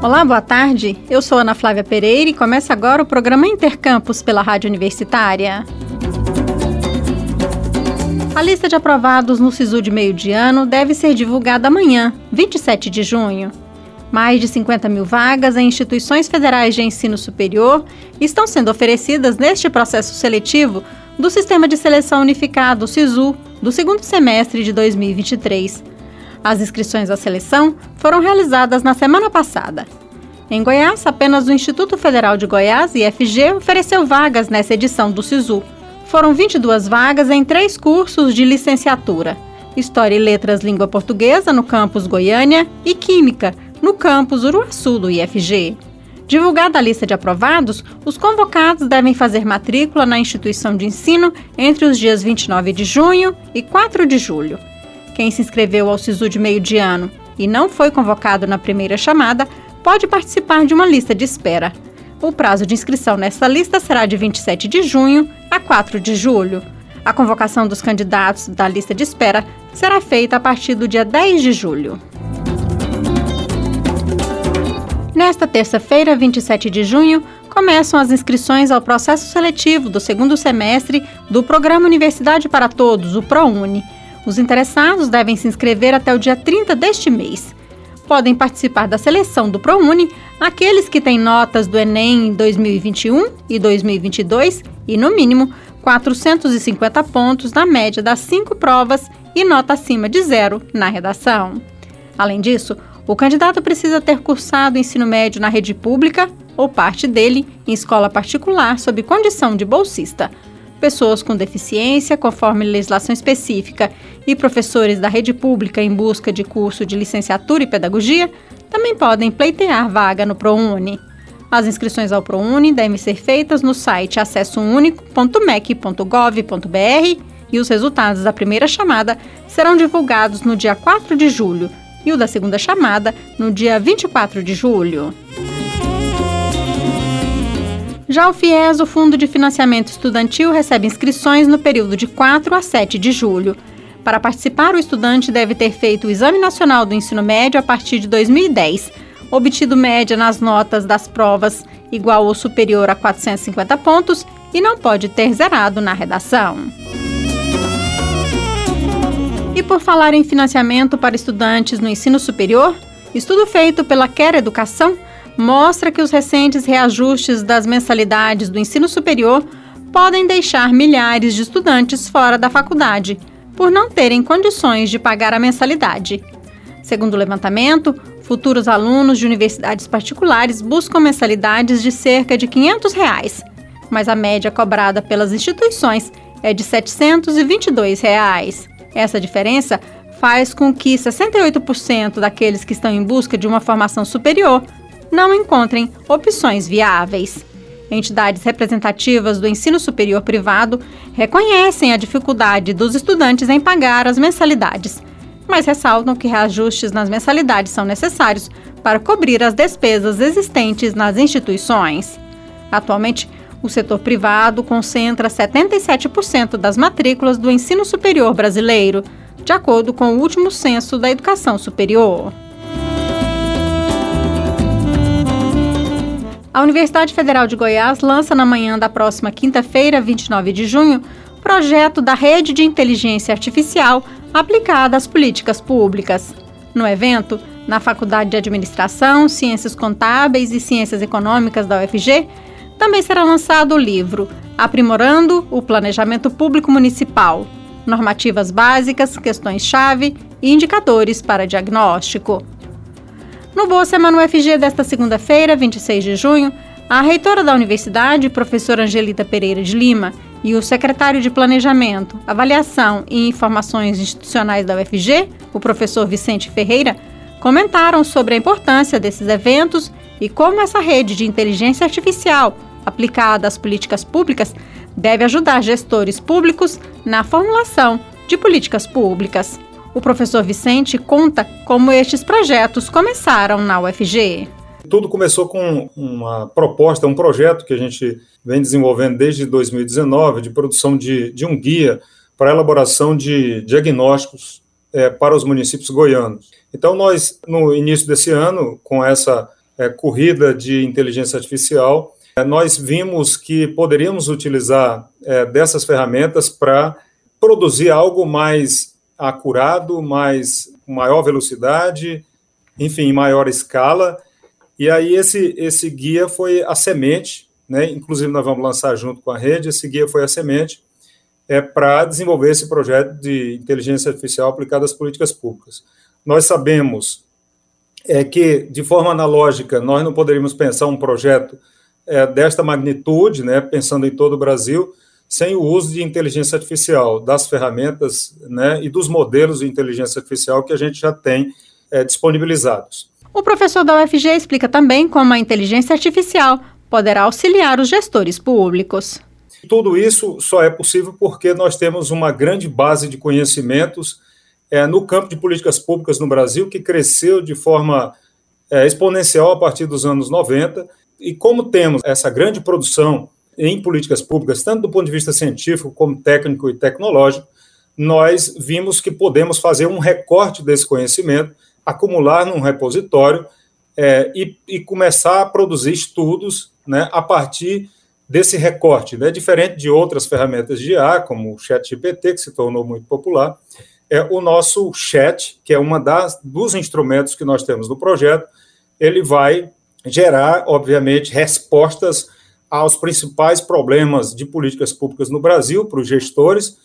Olá, boa tarde. Eu sou Ana Flávia Pereira e começa agora o programa Intercampus pela Rádio Universitária. A lista de aprovados no SISU de meio de ano deve ser divulgada amanhã, 27 de junho. Mais de 50 mil vagas em instituições federais de ensino superior estão sendo oferecidas neste processo seletivo do Sistema de Seleção Unificado, SISU, do segundo semestre de 2023. As inscrições à seleção foram realizadas na semana passada. Em Goiás, apenas o Instituto Federal de Goiás, IFG, ofereceu vagas nessa edição do SISU. Foram 22 vagas em três cursos de licenciatura: História e Letras Língua Portuguesa, no campus Goiânia, e Química, no campus Uruaçu do IFG. Divulgada a lista de aprovados, os convocados devem fazer matrícula na instituição de ensino entre os dias 29 de junho e 4 de julho. Quem se inscreveu ao SISU de meio de ano e não foi convocado na primeira chamada pode participar de uma lista de espera. O prazo de inscrição nesta lista será de 27 de junho a 4 de julho. A convocação dos candidatos da lista de espera será feita a partir do dia 10 de julho. Nesta terça-feira, 27 de junho, começam as inscrições ao processo seletivo do segundo semestre do Programa Universidade para Todos, o ProUni. Os interessados devem se inscrever até o dia 30 deste mês podem participar da seleção do ProUni aqueles que têm notas do Enem em 2021 e 2022 e, no mínimo, 450 pontos na média das cinco provas e nota acima de zero na redação. Além disso, o candidato precisa ter cursado ensino médio na rede pública ou parte dele em escola particular sob condição de bolsista pessoas com deficiência, conforme legislação específica, e professores da rede pública em busca de curso de licenciatura e pedagogia também podem pleitear vaga no ProUni. As inscrições ao ProUni devem ser feitas no site acessounico.mec.gov.br e os resultados da primeira chamada serão divulgados no dia 4 de julho e o da segunda chamada no dia 24 de julho. Já o FIES, o Fundo de Financiamento Estudantil, recebe inscrições no período de 4 a 7 de julho. Para participar, o estudante deve ter feito o Exame Nacional do Ensino Médio a partir de 2010, obtido média nas notas das provas igual ou superior a 450 pontos e não pode ter zerado na redação. E por falar em financiamento para estudantes no ensino superior, estudo feito pela Quer Educação mostra que os recentes reajustes das mensalidades do ensino superior podem deixar milhares de estudantes fora da faculdade, por não terem condições de pagar a mensalidade. Segundo o levantamento, futuros alunos de universidades particulares buscam mensalidades de cerca de 500 reais, mas a média cobrada pelas instituições é de 722 reais. Essa diferença faz com que 68% daqueles que estão em busca de uma formação superior não encontrem opções viáveis. Entidades representativas do ensino superior privado reconhecem a dificuldade dos estudantes em pagar as mensalidades, mas ressaltam que reajustes nas mensalidades são necessários para cobrir as despesas existentes nas instituições. Atualmente, o setor privado concentra 77% das matrículas do ensino superior brasileiro, de acordo com o último censo da educação superior. A Universidade Federal de Goiás lança na manhã da próxima quinta-feira, 29 de junho, projeto da Rede de Inteligência Artificial aplicada às políticas públicas. No evento, na Faculdade de Administração, Ciências Contábeis e Ciências Econômicas da UFG, também será lançado o livro Aprimorando o Planejamento Público Municipal: Normativas Básicas, Questões-Chave e Indicadores para Diagnóstico. No Boa Semana UFG desta segunda-feira, 26 de junho, a reitora da universidade, professora Angelita Pereira de Lima, e o secretário de Planejamento, Avaliação e Informações Institucionais da UFG, o professor Vicente Ferreira, comentaram sobre a importância desses eventos e como essa rede de inteligência artificial aplicada às políticas públicas deve ajudar gestores públicos na formulação de políticas públicas. O professor Vicente conta como estes projetos começaram na UFG. Tudo começou com uma proposta, um projeto que a gente vem desenvolvendo desde 2019 de produção de, de um guia para elaboração de diagnósticos é, para os municípios goianos. Então, nós, no início desse ano, com essa é, corrida de inteligência artificial, é, nós vimos que poderíamos utilizar é, dessas ferramentas para produzir algo mais acurado, mais maior velocidade, enfim, maior escala. E aí esse esse guia foi a semente, né? Inclusive nós vamos lançar junto com a rede. Esse guia foi a semente é para desenvolver esse projeto de inteligência artificial aplicada às políticas públicas. Nós sabemos é que de forma analógica nós não poderíamos pensar um projeto é, desta magnitude, né? Pensando em todo o Brasil sem o uso de inteligência artificial, das ferramentas né, e dos modelos de inteligência artificial que a gente já tem é, disponibilizados. O professor da UFG explica também como a inteligência artificial poderá auxiliar os gestores públicos. Tudo isso só é possível porque nós temos uma grande base de conhecimentos é, no campo de políticas públicas no Brasil, que cresceu de forma é, exponencial a partir dos anos 90. E como temos essa grande produção em políticas públicas, tanto do ponto de vista científico como técnico e tecnológico, nós vimos que podemos fazer um recorte desse conhecimento, acumular num repositório é, e, e, começar a produzir estudos né, a partir desse recorte, né, diferente de outras ferramentas de IA, como o ChatGPT, que se tornou muito popular, é o nosso chat, que é uma das dos instrumentos que nós temos no projeto, ele vai gerar, obviamente, respostas aos principais problemas de políticas públicas no Brasil para os gestores,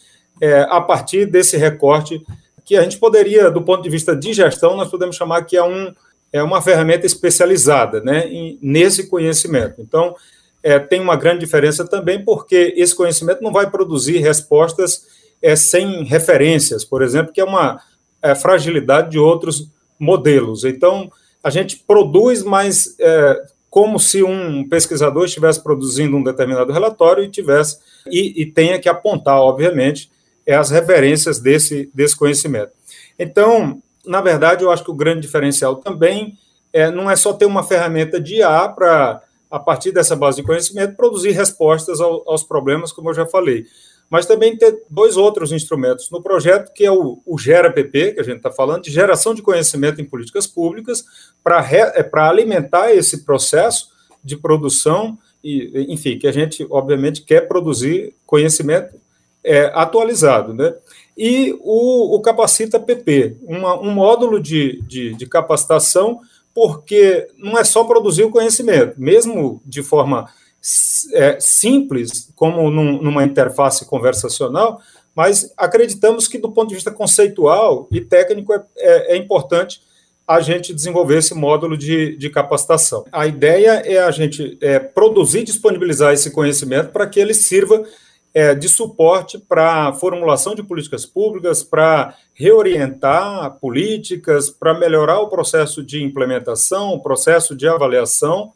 é, a partir desse recorte que a gente poderia, do ponto de vista de gestão, nós podemos chamar que é, um, é uma ferramenta especializada né, em, nesse conhecimento. Então, é, tem uma grande diferença também, porque esse conhecimento não vai produzir respostas é, sem referências, por exemplo, que é uma é, fragilidade de outros modelos. Então, a gente produz, mas é, como se um pesquisador estivesse produzindo um determinado relatório e tivesse e, e tenha que apontar, obviamente, as referências desse, desse conhecimento. Então, na verdade, eu acho que o grande diferencial também é, não é só ter uma ferramenta de IA para, a partir dessa base de conhecimento, produzir respostas ao, aos problemas, como eu já falei, mas também ter dois outros instrumentos no projeto, que é o, o GeraPP, que a gente está falando, de geração de conhecimento em políticas públicas, para é, alimentar esse processo de produção, e, enfim, que a gente, obviamente, quer produzir conhecimento é, atualizado, né? E o, o Capacita PP, um módulo de, de, de capacitação, porque não é só produzir o conhecimento, mesmo de forma é, simples, como num, numa interface conversacional, mas acreditamos que, do ponto de vista conceitual e técnico, é, é, é importante a gente desenvolver esse módulo de, de capacitação. A ideia é a gente é, produzir e disponibilizar esse conhecimento para que ele sirva é, de suporte para a formulação de políticas públicas, para reorientar políticas, para melhorar o processo de implementação, o processo de avaliação,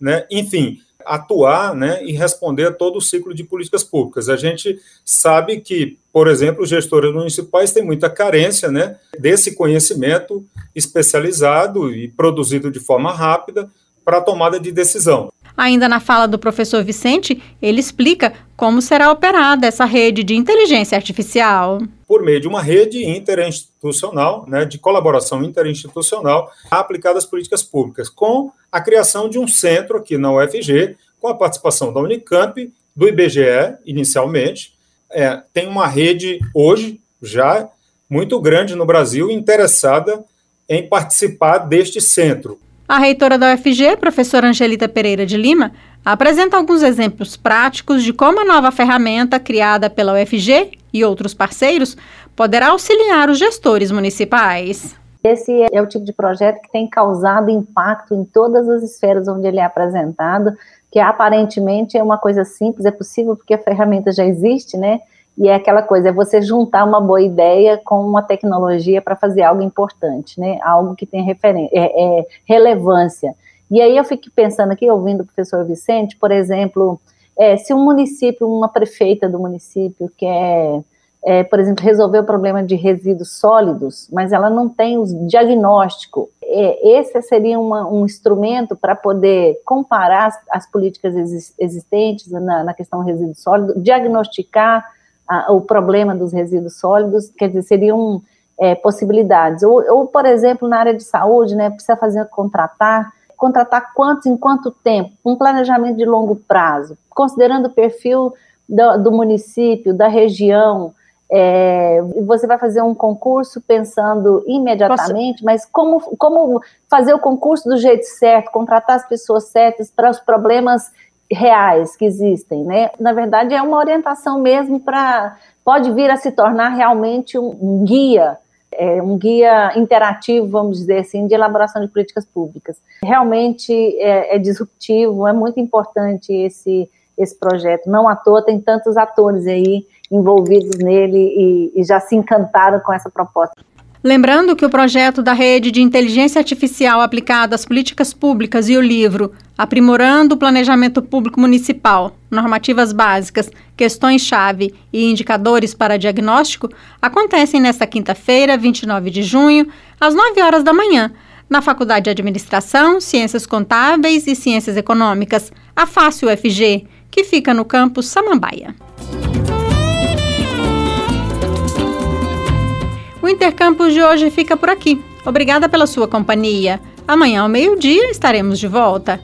né? enfim, atuar né, e responder a todo o ciclo de políticas públicas. A gente sabe que, por exemplo, os gestores municipais têm muita carência né, desse conhecimento especializado e produzido de forma rápida para a tomada de decisão. Ainda na fala do professor Vicente, ele explica como será operada essa rede de inteligência artificial. Por meio de uma rede interinstitucional, né, de colaboração interinstitucional aplicada às políticas públicas, com a criação de um centro aqui na UFG, com a participação da Unicamp, do IBGE, inicialmente. É, tem uma rede hoje já muito grande no Brasil interessada em participar deste centro. A reitora da UFG, professora Angelita Pereira de Lima, apresenta alguns exemplos práticos de como a nova ferramenta criada pela UFG e outros parceiros poderá auxiliar os gestores municipais. Esse é o tipo de projeto que tem causado impacto em todas as esferas onde ele é apresentado, que aparentemente é uma coisa simples, é possível porque a ferramenta já existe, né? E é aquela coisa, é você juntar uma boa ideia com uma tecnologia para fazer algo importante, né? Algo que tem referência, é, é, relevância. E aí eu fico pensando aqui, ouvindo o professor Vicente, por exemplo, é, se um município, uma prefeita do município quer, é, por exemplo, resolver o problema de resíduos sólidos, mas ela não tem o diagnóstico, é, esse seria uma, um instrumento para poder comparar as, as políticas existentes na, na questão resíduo sólido, diagnosticar a, o problema dos resíduos sólidos, quer dizer, seriam é, possibilidades. Ou, ou, por exemplo, na área de saúde, né, precisa fazer contratar contratar quantos em quanto tempo? Um planejamento de longo prazo, considerando o perfil do, do município, da região. É, você vai fazer um concurso pensando imediatamente, mas como, como fazer o concurso do jeito certo, contratar as pessoas certas para os problemas reais que existem, né? Na verdade, é uma orientação mesmo para pode vir a se tornar realmente um, um guia é, um guia interativo, vamos dizer assim, de elaboração de políticas públicas. Realmente é, é disruptivo, é muito importante esse, esse projeto. Não à toa tem tantos atores aí envolvidos nele e, e já se encantaram com essa proposta. Lembrando que o projeto da Rede de Inteligência Artificial aplicada às políticas públicas e o livro Aprimorando o Planejamento Público Municipal, Normativas Básicas, Questões-Chave e Indicadores para Diagnóstico acontecem nesta quinta-feira, 29 de junho, às 9 horas da manhã, na Faculdade de Administração, Ciências Contábeis e Ciências Econômicas, a Fácil UFG, que fica no campus Samambaia. O Intercampus de hoje fica por aqui. Obrigada pela sua companhia. Amanhã ao meio-dia estaremos de volta.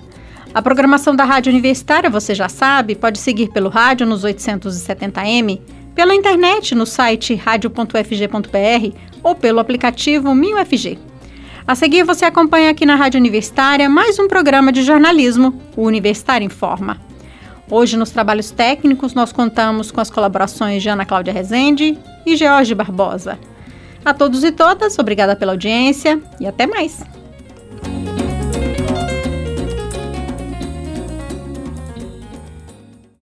A programação da Rádio Universitária, você já sabe, pode seguir pelo rádio nos 870m, pela internet no site radio.fg.br ou pelo aplicativo MinUFG. A seguir, você acompanha aqui na Rádio Universitária mais um programa de jornalismo, o Universitário Informa. Hoje, nos trabalhos técnicos, nós contamos com as colaborações de Ana Cláudia Rezende e George Barbosa. A todos e todas, obrigada pela audiência e até mais.